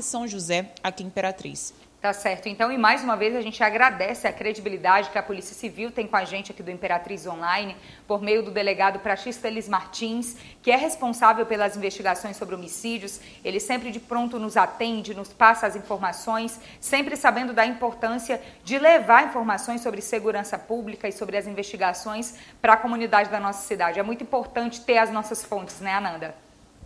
São José, aqui em Imperatriz. Tá certo. Então, e mais uma vez, a gente agradece a credibilidade que a Polícia Civil tem com a gente aqui do Imperatriz Online, por meio do delegado Praxista Elis Martins, que é responsável pelas investigações sobre homicídios. Ele sempre de pronto nos atende, nos passa as informações, sempre sabendo da importância de levar informações sobre segurança pública e sobre as investigações para a comunidade da nossa cidade. É muito importante ter as nossas fontes, né, Ananda?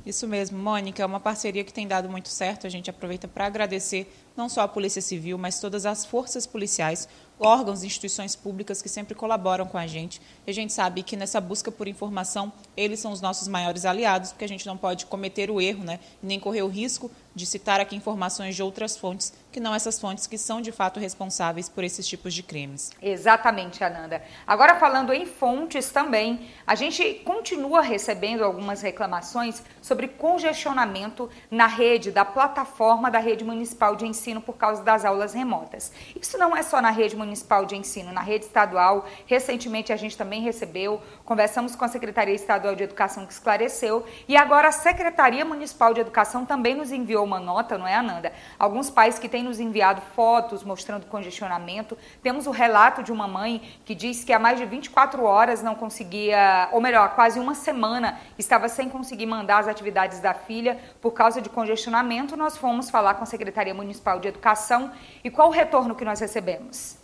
Isso mesmo, Mônica, é uma parceria que tem dado muito certo. A gente aproveita para agradecer não só a Polícia Civil, mas todas as forças policiais, órgãos e instituições públicas que sempre colaboram com a gente. E a gente sabe que nessa busca por informação, eles são os nossos maiores aliados, porque a gente não pode cometer o erro, né, nem correr o risco de citar aqui informações de outras fontes, que não essas fontes que são de fato responsáveis por esses tipos de crimes. Exatamente, Ananda. Agora falando em fontes também, a gente continua recebendo algumas reclamações sobre congestionamento na rede da plataforma da rede municipal de ensino por causa das aulas remotas. Isso não é só na rede municipal de ensino, na rede estadual. Recentemente a gente também recebeu, conversamos com a Secretaria Estadual de Educação que esclareceu e agora a Secretaria Municipal de Educação também nos enviou uma nota, não é, Ananda? Alguns pais que têm nos enviado fotos mostrando congestionamento. Temos o relato de uma mãe que diz que há mais de 24 horas não conseguia, ou melhor, quase uma semana estava sem conseguir mandar as atividades da filha por causa de congestionamento. Nós fomos falar com a Secretaria Municipal de Educação e qual o retorno que nós recebemos?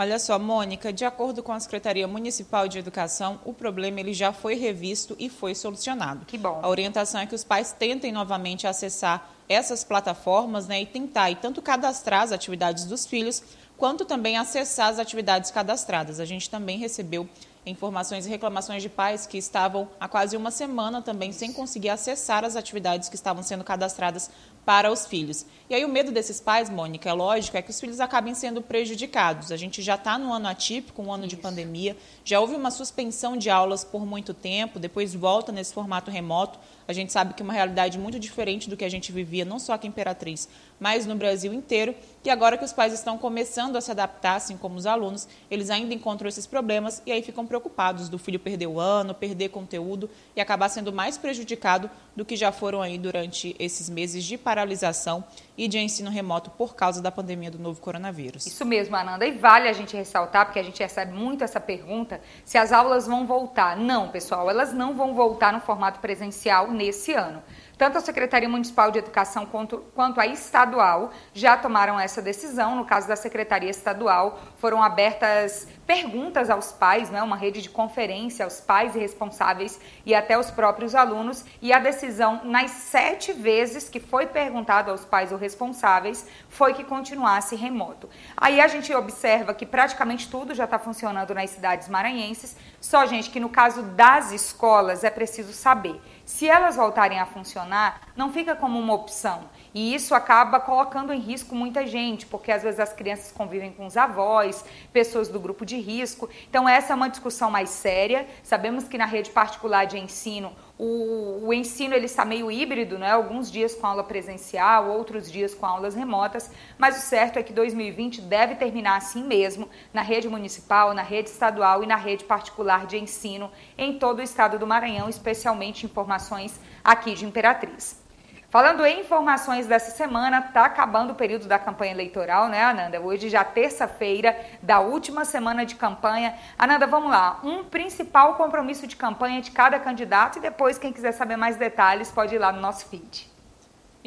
Olha só, Mônica, de acordo com a Secretaria Municipal de Educação, o problema ele já foi revisto e foi solucionado. Que bom. A orientação é que os pais tentem novamente acessar essas plataformas né, e tentar e tanto cadastrar as atividades dos filhos, quanto também acessar as atividades cadastradas. A gente também recebeu informações e reclamações de pais que estavam há quase uma semana também sem conseguir acessar as atividades que estavam sendo cadastradas para os filhos. E aí o medo desses pais, Mônica, é lógico, é que os filhos acabem sendo prejudicados. A gente já está no ano atípico, um ano Isso. de pandemia, já houve uma suspensão de aulas por muito tempo, depois volta nesse formato remoto. A gente sabe que é uma realidade muito diferente do que a gente vivia, não só aqui em Imperatriz, mas no Brasil inteiro. E agora que os pais estão começando a se adaptar, assim como os alunos, eles ainda encontram esses problemas e aí ficam preocupados do filho perder o ano, perder conteúdo e acabar sendo mais prejudicado do que já foram aí durante esses meses de paralisação e de ensino remoto por causa da pandemia do novo coronavírus. Isso mesmo, Ananda. E vale a gente ressaltar, porque a gente recebe muito essa pergunta, se as aulas vão voltar. Não, pessoal, elas não vão voltar no formato presencial nesse ano. Tanto a Secretaria Municipal de Educação quanto, quanto a estadual já tomaram essa decisão. No caso da Secretaria Estadual, foram abertas perguntas aos pais, né, uma rede de conferência aos pais e responsáveis e até os próprios alunos. E a decisão, nas sete vezes que foi perguntado aos pais ou responsáveis, foi que continuasse remoto. Aí a gente observa que praticamente tudo já está funcionando nas cidades maranhenses, só, gente, que no caso das escolas é preciso saber se elas voltarem a funcionar, não fica como uma opção. E isso acaba colocando em risco muita gente, porque às vezes as crianças convivem com os avós, pessoas do grupo de risco. Então, essa é uma discussão mais séria. Sabemos que na rede particular de ensino, o, o ensino ele está meio híbrido, né? alguns dias com aula presencial, outros dias com aulas remotas, mas o certo é que 2020 deve terminar assim mesmo, na rede municipal, na rede estadual e na rede particular de ensino em todo o estado do Maranhão, especialmente informações aqui de Imperatriz. Falando em informações dessa semana, está acabando o período da campanha eleitoral, né, Ananda? Hoje já terça-feira da última semana de campanha. Ananda, vamos lá. Um principal compromisso de campanha de cada candidato e depois, quem quiser saber mais detalhes, pode ir lá no nosso feed.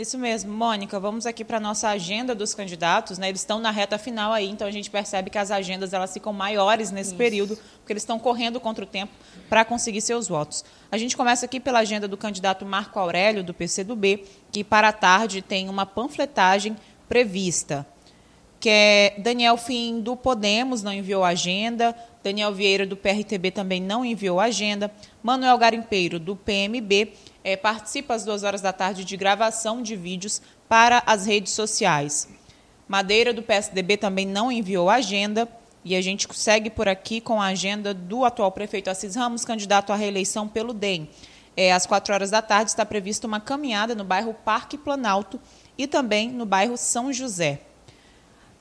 Isso mesmo, Mônica. Vamos aqui para a nossa agenda dos candidatos, né? Eles estão na reta final aí, então a gente percebe que as agendas elas ficam maiores nesse Isso. período, porque eles estão correndo contra o tempo para conseguir seus votos. A gente começa aqui pela agenda do candidato Marco Aurélio, do PCdoB, que para a tarde tem uma panfletagem prevista. Que é Daniel Fim do Podemos não enviou agenda, Daniel Vieira do PRTB também não enviou agenda, Manuel Garimpeiro do PMB é, participa às duas horas da tarde de gravação de vídeos para as redes sociais. Madeira, do PSDB, também não enviou agenda. E a gente segue por aqui com a agenda do atual prefeito Assis Ramos, candidato à reeleição pelo DEM. É, às quatro horas da tarde está prevista uma caminhada no bairro Parque Planalto e também no bairro São José.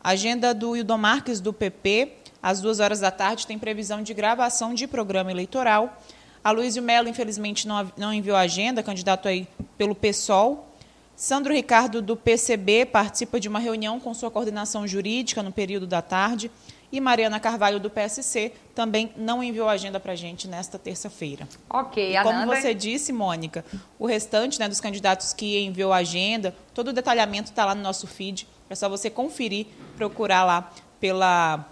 Agenda do Hildon Marques, do PP, às duas horas da tarde tem previsão de gravação de programa eleitoral. A Luísio Melo, infelizmente, não, não enviou agenda, candidato aí pelo PSOL. Sandro Ricardo, do PCB, participa de uma reunião com sua coordenação jurídica no período da tarde. E Mariana Carvalho, do PSC, também não enviou a agenda para a gente nesta terça-feira. Ok, e Como você disse, Mônica, o restante né, dos candidatos que enviou a agenda, todo o detalhamento está lá no nosso feed. É só você conferir, procurar lá pela,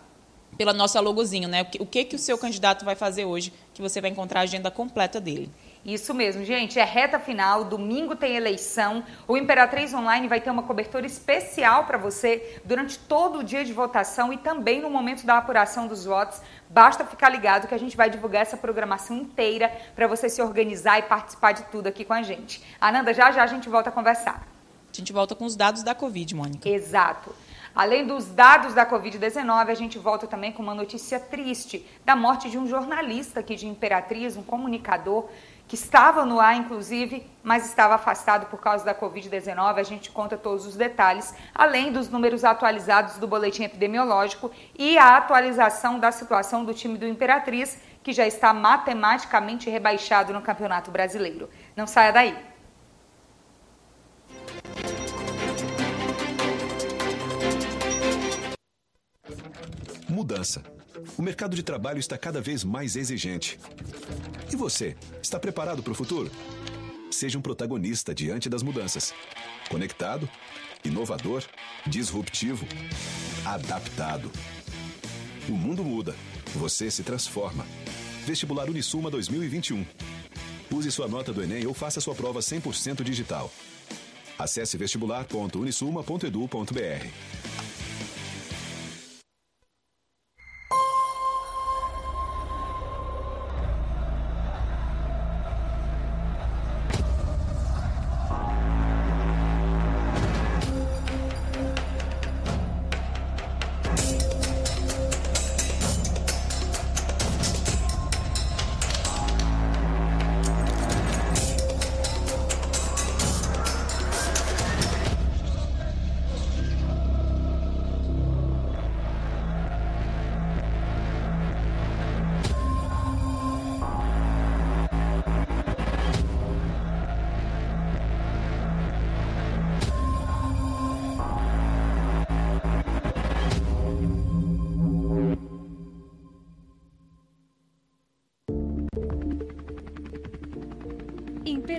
pela nossa logozinho, né? O que, o que o seu candidato vai fazer hoje, que você vai encontrar a agenda completa dele. Isso mesmo, gente. É reta final. Domingo tem eleição. O Imperatriz Online vai ter uma cobertura especial para você durante todo o dia de votação e também no momento da apuração dos votos. Basta ficar ligado que a gente vai divulgar essa programação inteira para você se organizar e participar de tudo aqui com a gente. Ananda, já já a gente volta a conversar. A gente volta com os dados da Covid, Mônica. Exato. Além dos dados da Covid-19, a gente volta também com uma notícia triste da morte de um jornalista aqui de Imperatriz, um comunicador que estava no ar, inclusive, mas estava afastado por causa da Covid-19. A gente conta todos os detalhes, além dos números atualizados do boletim epidemiológico e a atualização da situação do time do Imperatriz, que já está matematicamente rebaixado no Campeonato Brasileiro. Não saia daí. Mudança. O mercado de trabalho está cada vez mais exigente. E você, está preparado para o futuro? Seja um protagonista diante das mudanças. Conectado, inovador, disruptivo, adaptado. O mundo muda, você se transforma. Vestibular Unisuma 2021. Use sua nota do Enem ou faça sua prova 100% digital. Acesse vestibular.unisuma.edu.br.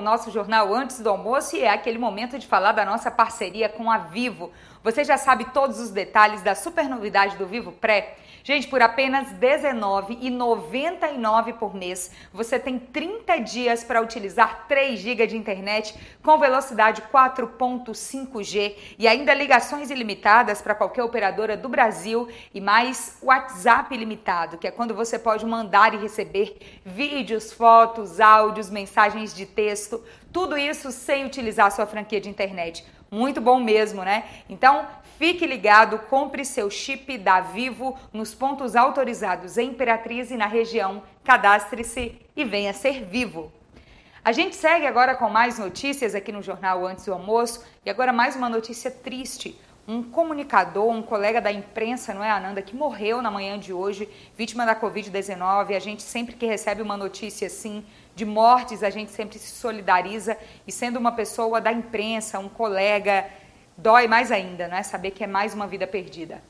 O nosso jornal antes do almoço e é aquele momento de falar da nossa parceria com a Vivo. Você já sabe todos os detalhes da super novidade do Vivo Pré? Gente, por apenas R$19,99 por mês, você tem 30 dias para utilizar 3 GB de internet com velocidade 4.5G e ainda ligações ilimitadas para qualquer operadora do Brasil e mais WhatsApp ilimitado, que é quando você pode mandar e receber vídeos, fotos, áudios, mensagens de texto, tudo isso sem utilizar sua franquia de internet. Muito bom mesmo, né? Então, fique ligado, compre seu chip da Vivo nos pontos autorizados em Imperatriz e na região. Cadastre-se e venha ser vivo. A gente segue agora com mais notícias aqui no Jornal Antes do Almoço e agora mais uma notícia triste. Um comunicador, um colega da imprensa, não é, Ananda, que morreu na manhã de hoje, vítima da Covid-19. A gente sempre que recebe uma notícia assim, de mortes, a gente sempre se solidariza e sendo uma pessoa da imprensa, um colega, dói mais ainda, não é? Saber que é mais uma vida perdida.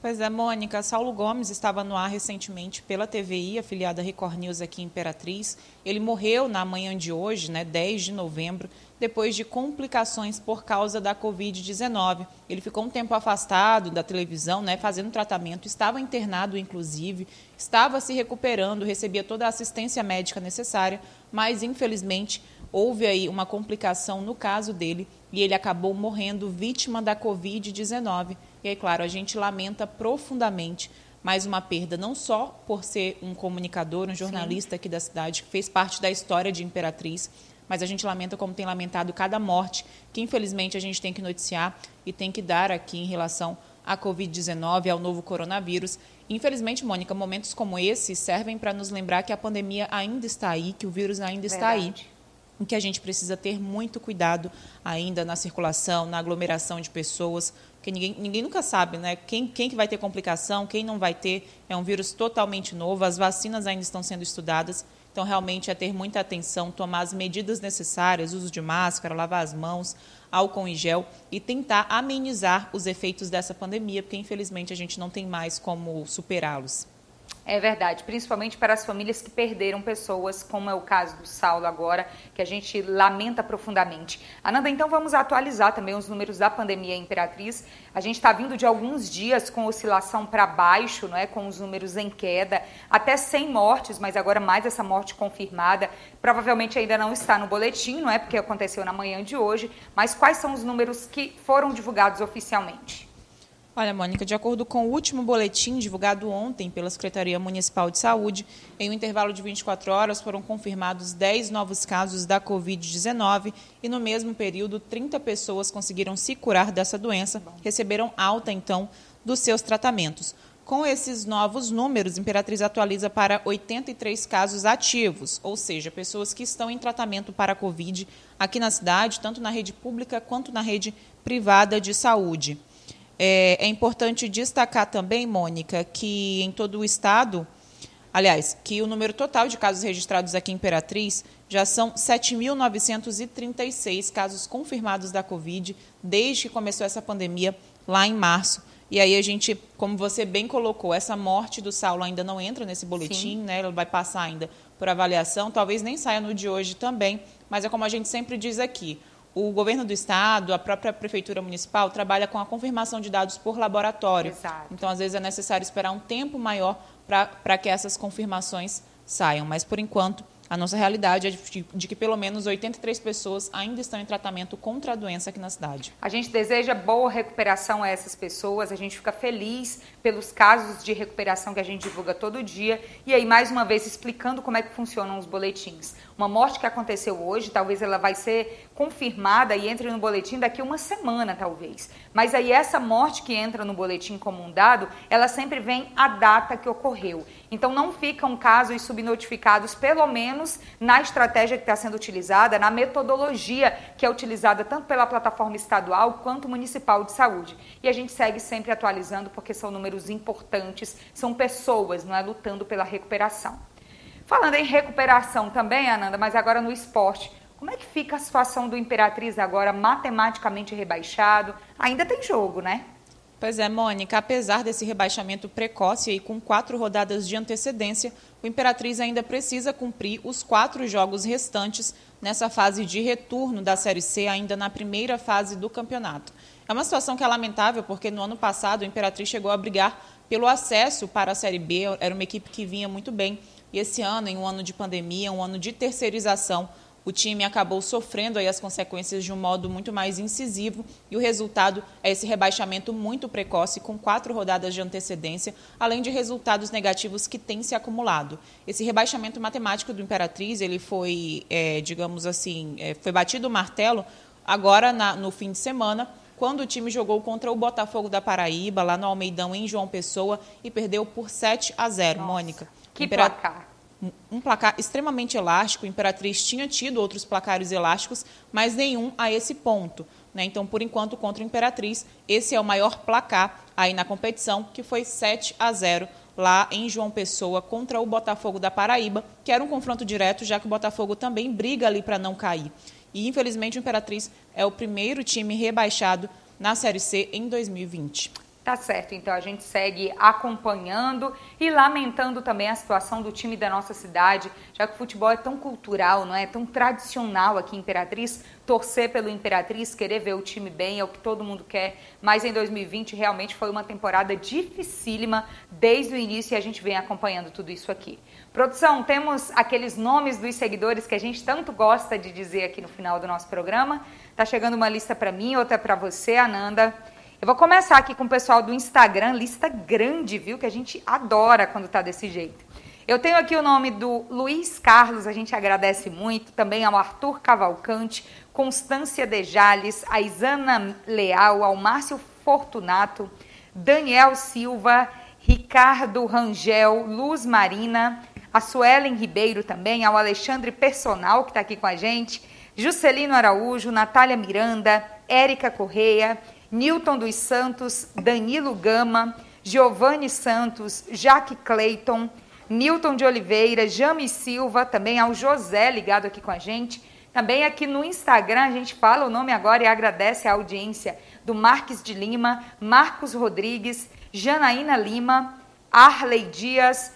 Pois é, Mônica. Saulo Gomes estava no ar recentemente pela TVI, afiliada Record News aqui em Imperatriz. Ele morreu na manhã de hoje, né, 10 de novembro, depois de complicações por causa da Covid-19. Ele ficou um tempo afastado da televisão, né, fazendo tratamento, estava internado, inclusive, estava se recuperando, recebia toda a assistência médica necessária, mas infelizmente houve aí uma complicação no caso dele e ele acabou morrendo vítima da Covid-19. E aí, claro, a gente lamenta profundamente mais uma perda, não só por ser um comunicador, um jornalista Sim. aqui da cidade, que fez parte da história de Imperatriz, mas a gente lamenta como tem lamentado cada morte que infelizmente a gente tem que noticiar e tem que dar aqui em relação à Covid-19, ao novo coronavírus. Infelizmente, Mônica, momentos como esse servem para nos lembrar que a pandemia ainda está aí, que o vírus ainda está Verdade. aí em que a gente precisa ter muito cuidado ainda na circulação, na aglomeração de pessoas, porque ninguém, ninguém nunca sabe, né? Quem, quem que vai ter complicação, quem não vai ter. É um vírus totalmente novo, as vacinas ainda estão sendo estudadas. Então, realmente, é ter muita atenção, tomar as medidas necessárias, uso de máscara, lavar as mãos, álcool em gel e tentar amenizar os efeitos dessa pandemia, porque, infelizmente, a gente não tem mais como superá-los. É verdade, principalmente para as famílias que perderam pessoas, como é o caso do Saulo agora, que a gente lamenta profundamente. Ananda, então vamos atualizar também os números da pandemia Imperatriz. A gente está vindo de alguns dias com oscilação para baixo, não é? com os números em queda, até 100 mortes, mas agora mais essa morte confirmada. Provavelmente ainda não está no boletim, não é? Porque aconteceu na manhã de hoje. Mas quais são os números que foram divulgados oficialmente? Olha, Mônica, de acordo com o último boletim divulgado ontem pela Secretaria Municipal de Saúde, em um intervalo de 24 horas foram confirmados 10 novos casos da Covid-19 e, no mesmo período, 30 pessoas conseguiram se curar dessa doença, receberam alta, então, dos seus tratamentos. Com esses novos números, Imperatriz atualiza para 83 casos ativos, ou seja, pessoas que estão em tratamento para a Covid aqui na cidade, tanto na rede pública quanto na rede privada de saúde. É, é importante destacar também, Mônica, que em todo o estado, aliás, que o número total de casos registrados aqui em Imperatriz já são 7.936 casos confirmados da Covid desde que começou essa pandemia lá em março. E aí a gente, como você bem colocou, essa morte do Saulo ainda não entra nesse boletim, Sim. né? Ela vai passar ainda por avaliação, talvez nem saia no de hoje também, mas é como a gente sempre diz aqui, o governo do estado, a própria prefeitura municipal trabalha com a confirmação de dados por laboratório. Exato. Então, às vezes é necessário esperar um tempo maior para que essas confirmações saiam. Mas, por enquanto, a nossa realidade é de, de, que pelo menos 83 pessoas ainda estão em tratamento contra a doença aqui na cidade. A gente deseja boa recuperação a essas pessoas, a gente fica feliz pelos casos de recuperação que a gente divulga todo dia. E aí, mais uma vez, explicando como é que funcionam os boletins. Uma morte que aconteceu hoje, talvez ela vai ser confirmada e entre no boletim daqui uma semana, talvez. Mas aí essa morte que entra no boletim como um dado, ela sempre vem a data que ocorreu. Então não ficam casos subnotificados, pelo menos na estratégia que está sendo utilizada, na metodologia que é utilizada tanto pela plataforma estadual quanto municipal de saúde. E a gente segue sempre atualizando porque são números importantes, são pessoas, não é, lutando pela recuperação. Falando em recuperação também, Ananda, mas agora no esporte. Como é que fica a situação do Imperatriz agora, matematicamente rebaixado? Ainda tem jogo, né? Pois é, Mônica, apesar desse rebaixamento precoce e com quatro rodadas de antecedência, o Imperatriz ainda precisa cumprir os quatro jogos restantes nessa fase de retorno da Série C, ainda na primeira fase do campeonato. É uma situação que é lamentável, porque no ano passado o Imperatriz chegou a brigar pelo acesso para a Série B, era uma equipe que vinha muito bem. E esse ano, em um ano de pandemia, um ano de terceirização, o time acabou sofrendo aí as consequências de um modo muito mais incisivo e o resultado é esse rebaixamento muito precoce com quatro rodadas de antecedência, além de resultados negativos que têm se acumulado. Esse rebaixamento matemático do Imperatriz ele foi, é, digamos assim, é, foi batido o martelo agora na, no fim de semana quando o time jogou contra o Botafogo da Paraíba, lá no Almeidão, em João Pessoa, e perdeu por 7 a 0, Nossa, Mônica. Que Impera... placar! um placar extremamente elástico. O Imperatriz tinha tido outros placares elásticos, mas nenhum a esse ponto. Né? Então, por enquanto, contra o Imperatriz, esse é o maior placar aí na competição, que foi 7 a 0 lá em João Pessoa contra o Botafogo da Paraíba, que era um confronto direto, já que o Botafogo também briga ali para não cair. E, infelizmente, o Imperatriz é o primeiro time rebaixado na Série C em 2020. Tá certo, então a gente segue acompanhando e lamentando também a situação do time da nossa cidade, já que o futebol é tão cultural, não é? Tão tradicional aqui Imperatriz. Torcer pelo Imperatriz, querer ver o time bem é o que todo mundo quer, mas em 2020 realmente foi uma temporada dificílima desde o início e a gente vem acompanhando tudo isso aqui. Produção, temos aqueles nomes dos seguidores que a gente tanto gosta de dizer aqui no final do nosso programa. Tá chegando uma lista para mim, outra para você, Ananda. Eu vou começar aqui com o pessoal do Instagram, lista grande, viu? Que a gente adora quando tá desse jeito. Eu tenho aqui o nome do Luiz Carlos, a gente agradece muito, também ao Arthur Cavalcante, Constância de Jales, a Isana Leal, ao Márcio Fortunato, Daniel Silva, Ricardo Rangel, Luz Marina, a Suelen Ribeiro também, ao Alexandre Personal, que está aqui com a gente, Juscelino Araújo, Natália Miranda, Érica Correia, Newton dos Santos, Danilo Gama, Giovanni Santos, Jaque Clayton, Newton de Oliveira, Jame Silva, também ao José ligado aqui com a gente. Também aqui no Instagram a gente fala o nome agora e agradece a audiência do Marques de Lima, Marcos Rodrigues, Janaína Lima, Arley Dias,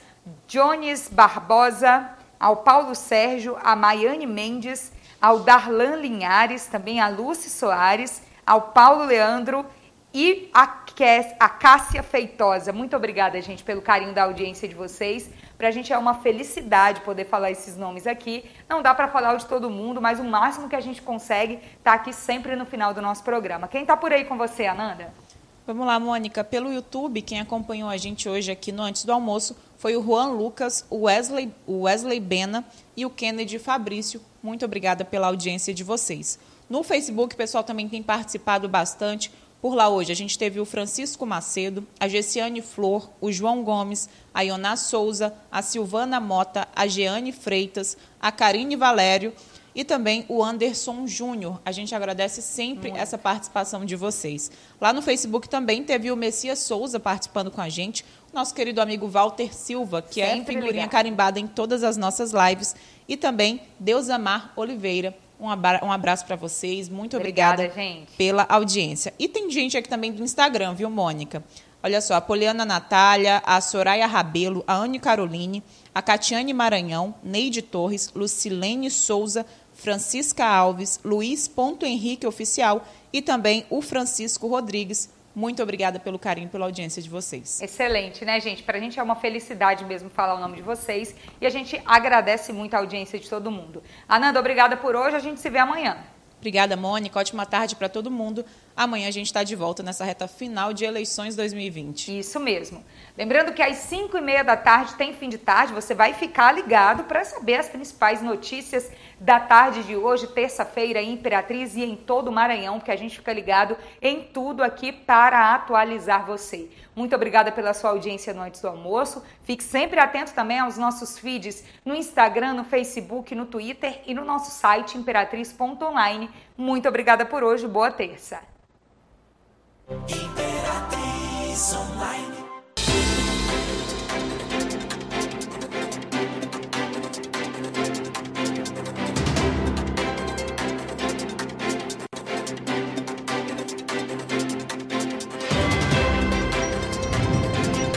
Jones Barbosa, ao Paulo Sérgio, a Maiane Mendes, ao Darlan Linhares, também a Lúcia Soares, ao Paulo Leandro e a, Cássia Feitosa. Muito obrigada, gente, pelo carinho da audiência de vocês. Para a gente é uma felicidade poder falar esses nomes aqui. Não dá para falar de todo mundo, mas o máximo que a gente consegue está aqui sempre no final do nosso programa. Quem está por aí com você, Ananda? Vamos lá, Mônica. Pelo YouTube, quem acompanhou a gente hoje aqui no Antes do Almoço foi o Juan Lucas, o Wesley, o Wesley Bena e o Kennedy Fabrício. Muito obrigada pela audiência de vocês. No Facebook, o pessoal também tem participado bastante. Por lá hoje, a gente teve o Francisco Macedo, a Gessiane Flor, o João Gomes, a Ioná Souza, a Silvana Mota, a Jeane Freitas, a Karine Valério e também o Anderson Júnior. A gente agradece sempre Muito. essa participação de vocês. Lá no Facebook também teve o Messias Souza participando com a gente, nosso querido amigo Walter Silva, que é sempre é figurinha ligado. carimbada em todas as nossas lives, e também Deus Amar Oliveira, um abraço para vocês. Muito obrigada, obrigada pela audiência. E tem gente aqui também do Instagram, viu, Mônica? Olha só, a Poliana Natália, a Soraya Rabelo, a Anne Caroline, a Catiane Maranhão, Neide Torres, Lucilene Souza, Francisca Alves, Luiz Ponto Henrique Oficial e também o Francisco Rodrigues. Muito obrigada pelo carinho, pela audiência de vocês. Excelente, né, gente? Para a gente é uma felicidade mesmo falar o nome de vocês e a gente agradece muito a audiência de todo mundo. Ananda, obrigada por hoje. A gente se vê amanhã. Obrigada, Mônica. Ótima tarde para todo mundo. Amanhã a gente está de volta nessa reta final de eleições 2020. Isso mesmo. Lembrando que às 5 e meia da tarde tem fim de tarde. Você vai ficar ligado para saber as principais notícias da tarde de hoje, terça-feira, em Imperatriz e em todo o Maranhão, porque a gente fica ligado em tudo aqui para atualizar você. Muito obrigada pela sua audiência no Antes do Almoço. Fique sempre atento também aos nossos feeds no Instagram, no Facebook, no Twitter e no nosso site imperatriz.online. Muito obrigada por hoje. Boa terça. Imperatriz Online.